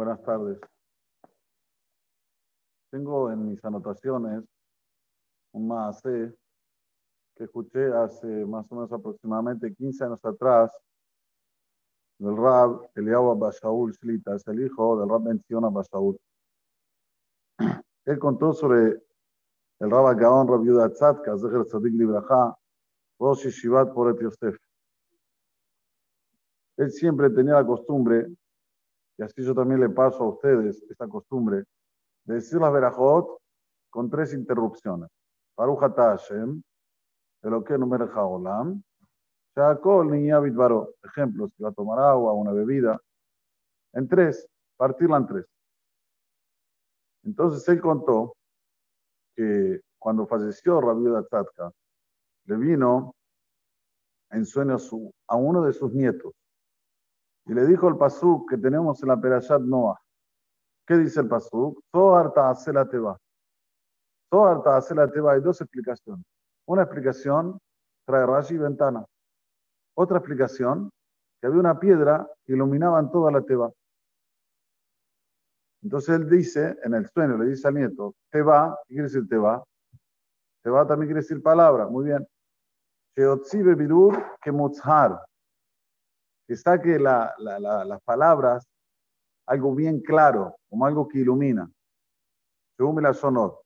Buenas tardes. Tengo en mis anotaciones un más que escuché hace más o menos aproximadamente 15 años atrás del Rab Eliyahu Bashaul Shlita, es el hijo del Rab Menciona Bashaul. Él contó sobre el Rab Gaon Rab Yuda Tzadka, Zeher Tzadik Libraja, Rosh Shivat Poret Yosef. Él siempre tenía la costumbre y así yo también le paso a ustedes esta costumbre de decir las verajot con tres interrupciones. Baruch Hashem, Eloquenu melech haolam, Shakol niña bitvaro. Ejemplo, si va a tomar agua, una bebida. En tres, partirla en tres. Entonces él contó que cuando falleció Rabbi Tzadka, le vino en sueño a uno de sus nietos y le dijo el pasuk que tenemos en la Perashat Noah. ¿Qué dice el pasuk? Zohar la teba. Zohar la teba. Hay dos explicaciones. Una explicación trae Rashi y ventana. Otra explicación, que había una piedra que iluminaba en toda la teba. Entonces él dice, en el sueño, le dice al nieto, teba, ¿qué quiere decir teba? Teba también quiere decir palabra, muy bien. Sheotzibe bidur que que saque la, las palabras algo bien claro, como algo que ilumina. Según la sonó.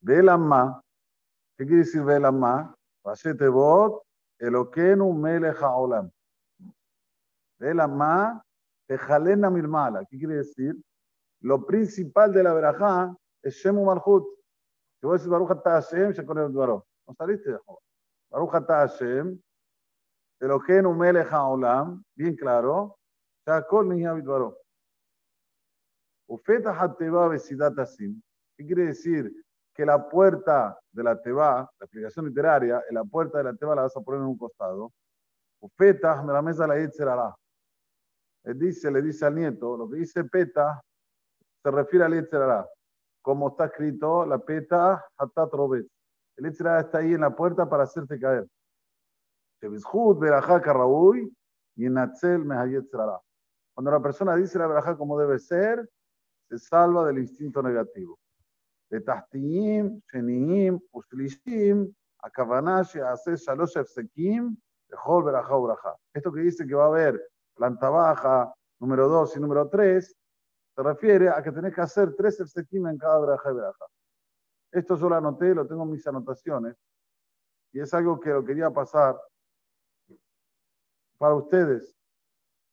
Velamma, ¿qué quiere decir Velamma? Vashetevot, Elokenu melech haolam. Velamma, Tejalena mirmala. ¿Qué quiere decir? Lo principal de la verajá es Shemu Malchut. Si vos decís Baruch Hashem, Shekonem Dvaro. No saliste de Baruch Hashem, Eloheinu Melech Haolam, bien claro, Shakol Nihabitbaro. Ufeta Hateba Besidat Asim. ¿Qué quiere decir? Que la puerta de la Teba, la explicación literaria, en la puerta de la Teba la vas a poner en un costado. Ufeta la mesa la Yetzerará. Le dice, le dice al nieto, lo que dice Peta se refiere al Yetzerará. Como está escrito, la Peta Hatat Robet. El Yetzerará está ahí en la puerta para hacerte caer. Cuando la persona dice la verajá como debe ser, se salva del instinto negativo. De hace. Esto que dice que va a haber planta baja, número 2 y número 3, se refiere a que tenés que hacer tres Efsekim en cada verajá y verajá. Esto yo lo anoté, lo tengo en mis anotaciones, y es algo que lo quería pasar para ustedes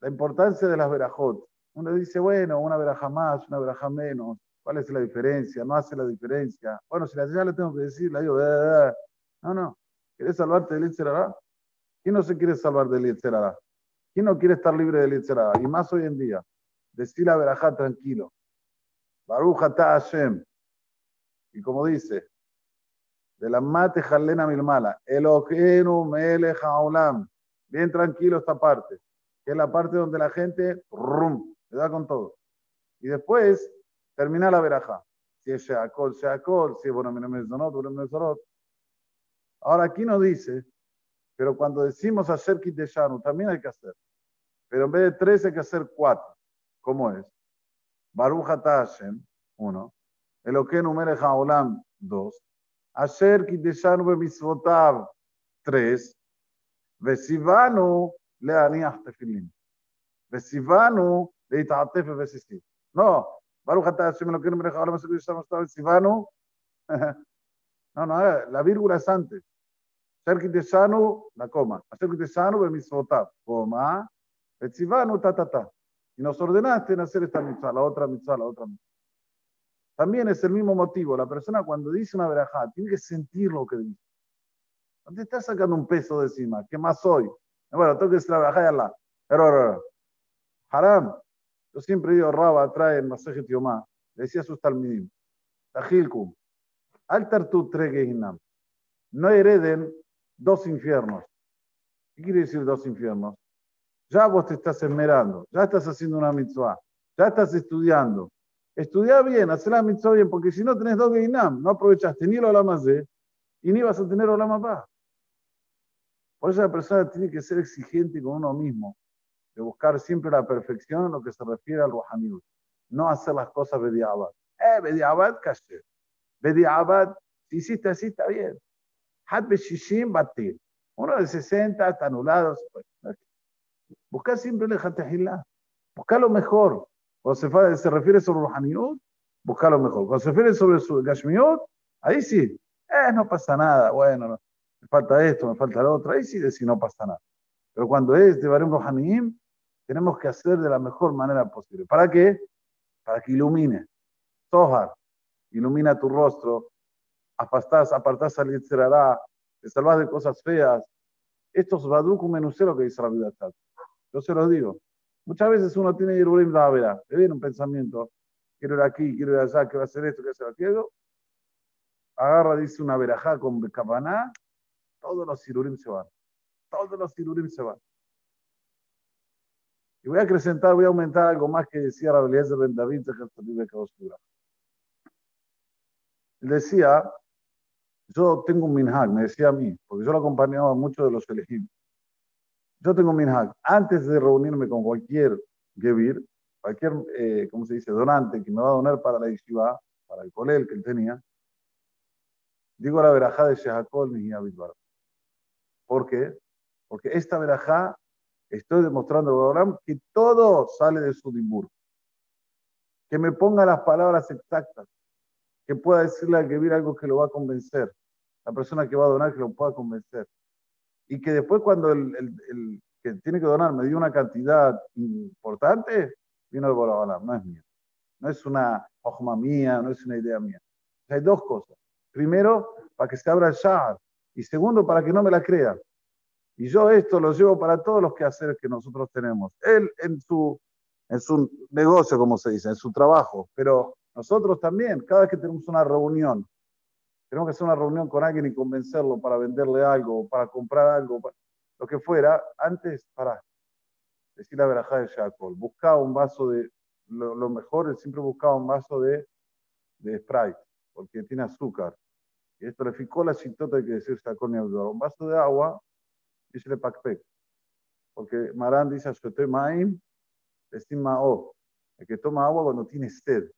la importancia de las verajot. Uno dice, bueno, una veraja más, una veraja menos, ¿cuál es la diferencia? No hace la diferencia. Bueno, si la ya le tengo que decir, la digo, no, no, ¿quieres salvarte del Itzerará? ¿Quién no se quiere salvar del Itzerará? ¿Quién no quiere estar libre del Itzerará? Y más hoy en día, decir la verajá tranquilo. Baruch Hashem. Y como dice, de la mate jalena milmala, Elohenu melech haolam. Bien tranquilo esta parte, que es la parte donde la gente rum, le da con todo. Y después termina la veraja. Si es Sheakol, Sheakol, si es bueno, bueno, Ahora aquí nos dice, pero cuando decimos hacer kit de Shanu, también hay que hacer. Pero en vez de tres hay que hacer cuatro. ¿Cómo es? Baruch Hashem, uno. Eloquenu Melech Haolam, dos. Asher kit de Shanu bemisvotav, tres. וציוונו להניח תפילין. וציוונו להתעטף בבסיסים. לא, ברוך אתה השם אלוקינו מלך העולם אשר ישם עשתה וציוונו. No, no, la vírgula es antes. Ser quitesano, la coma. Hacer quitesano, bemisvotav. Coma. Betzivanu, ta, ta, ta. Y nos ordenaste en hacer esta mitzvah, la otra mitzvah, la otra mitzvah. También es el mismo motivo. La persona cuando dice una verajá tiene que sentir lo que dice. Te estás sacando un peso de encima. ¿Qué más soy? Bueno, tengo que trabajar ya Pero, haram. Yo siempre digo, Raba trae en Masejet Yomá. Le decía a sus talmidim. Tajilkum. Altar tu tregehinam. No hereden dos infiernos. ¿Qué quiere decir dos infiernos? Ya vos te estás esmerando, ya estás haciendo una mitzvah, ya estás estudiando. Estudia bien, haz la mitzvah bien, porque si no tenés dos Geinam, no aprovechaste ni la de y ni vas a tener Olama paz. Por eso la persona tiene que ser exigente con uno mismo, de buscar siempre la perfección en lo que se refiere al Rohaniut. no hacer las cosas bediabad. Eh, bediabad, caché. Bediabad, si hiciste así, está bien. Had beshishim batir. Uno de 60 está anulado. Busca siempre el jatehillah. Busca lo mejor. Cuando se, refiere sobre Ruhaniut, busca lo mejor. Cuando se refiere sobre su Gashmiut, ahí sí. Eh, no pasa nada. Bueno, me falta esto, me falta lo otro. Ahí sí decir no pasa nada. Pero cuando es de Barim Rohaniim, tenemos que hacer de la mejor manera posible. ¿Para qué? Para que ilumine. Zohar, ilumina tu rostro, apartás, apartás al Yitzhará, te salvas de cosas feas. Esto es Baduk menucero que dice la vida. Yo se los digo. Muchas veces uno tiene Yerulim Davera, le viene un pensamiento, quiero ir aquí, quiero ir allá, quiero hacer esto, quiero hacer aquello. Agarra, dice una verajá con Bekabaná, todos los Yerulim se van. Todos los Yerulim se van. Y voy a acrecentar, voy a aumentar algo más que decía de Ben David de Él decía, yo tengo un minhag, me decía a mí, porque yo lo acompañaba mucho de los elegidos. Yo tengo un minhag. Antes de reunirme con cualquier Gevir, cualquier, eh, ¿cómo se dice?, donante que me va a donar para la yeshiva, para el colel que él tenía, digo la verajá de Shehakol Nihiyabit ¿Por qué? Porque esta verajá estoy demostrando a que todo sale de su. Que me ponga las palabras exactas. Que pueda decirle al Gevir algo que lo va a convencer. La persona que va a donar que lo pueda convencer y que después cuando el, el, que tiene que donar me dio una cantidad importante, vino de Borobalam, no es mío. No es una ojma mía, no es una idea mía. hay dos cosas. Primero, para que se abra el shahar. Y segundo, para que no me la crean. Y yo esto lo llevo para todos los quehaceres que nosotros tenemos. Él en su, en su negocio, como se dice, en su trabajo. Pero nosotros también, cada vez que tenemos una reunión tenemos que hacer una reunión con alguien y convencerlo para venderle algo, para comprar algo, lo que fuera, antes, para decir la verajá de Jacob, buscaba un vaso de, lo, mejor es siempre buscaba un vaso de, de Sprite, porque tiene azúcar. Y esto le ficó la chitota de que decir Jacob ni Un vaso de agua, y se le pacpec. Porque Marán dice, estoy maim, estima o. El que toma agua cuando tiene sed.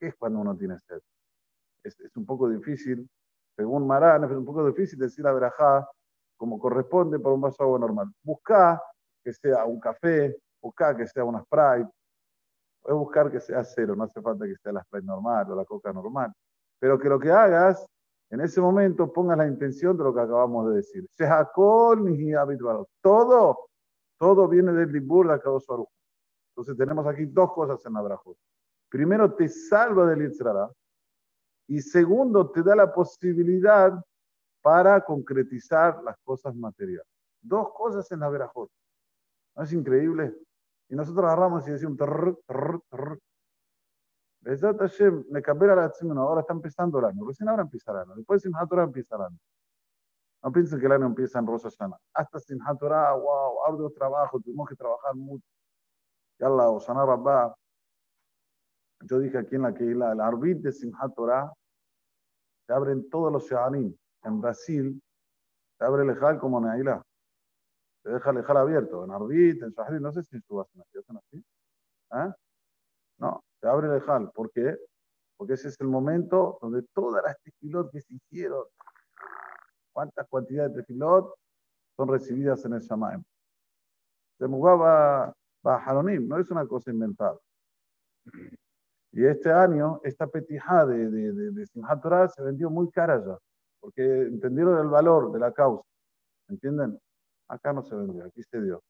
¿Qué es cuando uno tiene sed? es, un poco difícil, según Marán, es un poco difícil decir la verajá como corresponde para un vaso de agua normal. Busca que sea un café, busca que sea una Sprite, puedes buscar que sea cero, no hace falta que sea la Sprite normal o la Coca normal, pero que lo que hagas en ese momento pongas la intención de lo que acabamos de decir. ni habitual. Todo, todo viene del Libur de Akadosh Entonces tenemos aquí dos cosas en la Primero, te salva del Yitzhara, y segundo, te da la posibilidad para concretizar las cosas materiales. Dos cosas en la. ¿No es increíble? Y nosotros agarramos y decimos, trrr, trrr, trrr. Me cambié la ahora está empezando el año, recién ahora empieza el año, después Simchat Torah empieza el año. No piensen que el año empieza en Rosa Sana. Hasta Simchat Torah, wow, arduo trabajo, tuvimos que trabajar mucho. Yalla, Osana Rabbah, yo dije aquí en la que el arbit de Simchat Torah se abren todos los Shahanim. En Brasil se abre el Ejal como en Ailá. Se deja el Ejal abierto. En Arbit, en Shahri, no sé si tú vas hacen así. ¿Eh? No, se abre el Ejal. ¿Por qué? Porque ese es el momento donde todas las tefilot que se hicieron, cuántas cantidades de tefilot son recibidas en el Shamaim. Se mugaba Haronim, no es una cosa inventada. Y este año, esta petijá de, de, de, de Simchat Torah se vendió muy cara ya, porque entendieron el valor de la causa. ¿Entienden? Acá no se vendió, aquí se dio.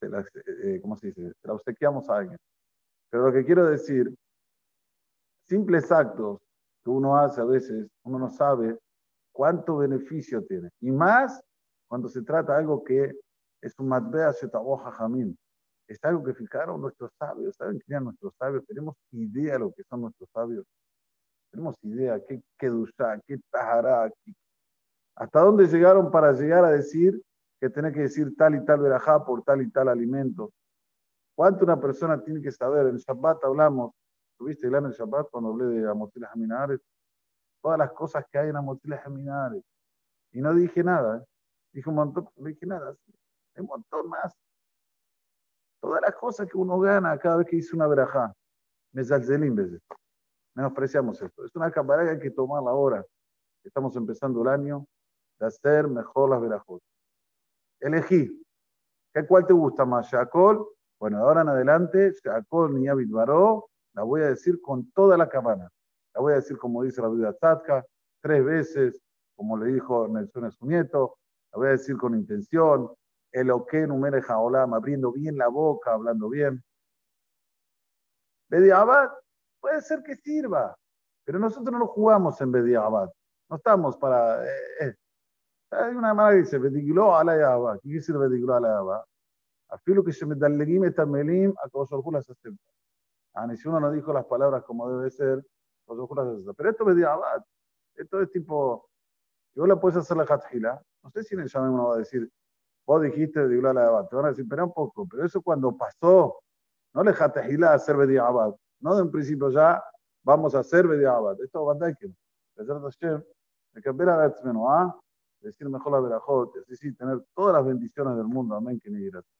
Se la, eh, ¿Cómo se dice? Se la obsequiamos a alguien. Pero lo que quiero decir, simples actos que uno hace a veces, uno no sabe cuánto beneficio tiene. Y más cuando se trata de algo que es un matbea shetaboja jamim, es algo que fijaron nuestros sabios. ¿Saben quién eran nuestros sabios? Tenemos idea de lo que son nuestros sabios. Tenemos idea qué kedusha, qué tahara, hasta dónde llegaron para llegar a decir que tiene que decir tal y tal verajá por tal y tal alimento. ¿Cuánto una persona tiene que saber? En Shabbat hablamos, ¿tuviste el en Shabbat cuando hablé de Amotilas Aminares? Todas las cosas que hay en Amotilas Aminares. Y no dije nada, ¿eh? dije un montón, no dije nada, hay un montón más Todas las cosas que uno gana cada vez que dice una verajá. Mesalzelim, veces. Menospreciamos esto. Es una cámara que hay que tomarla ahora. Estamos empezando el año de hacer mejor las verajot. Elegí. ¿Qué cuál te gusta más? ¿Shakol? Bueno, ahora en adelante, Shakol la voy a decir con toda la cabana. La voy a decir como dice la vida Tzadka, tres veces, como le dijo Nelson a su nieto. La voy a decir con intención. El oque numere jaolam, abriendo bien la boca, hablando bien. Bediabat, puede ser que sirva, pero nosotros no lo jugamos en Bediabat. No estamos para. Eh, eh. Hay una manera que dice, Bediglo ala yaba. ¿Qué quiere decir Bediglo ala yaba? Afilo que se me etamelim, a se Ah, si uno no dijo las palabras como debe ser, pero esto me di abad. Ah, esto es tipo, yo la puedes hacer la hatjila. No sé si en el llame uno va a decir, vos dijiste de la abad. Te van a decir, espera un poco, pero eso cuando pasó, no le hatjila a hacer bedi abad. No de un principio ya vamos a hacer bedi abad. Esto va a dar que, de que ver a decir mejor la verajot, así sí, tener todas las bendiciones del mundo. Amén, que ni gracias.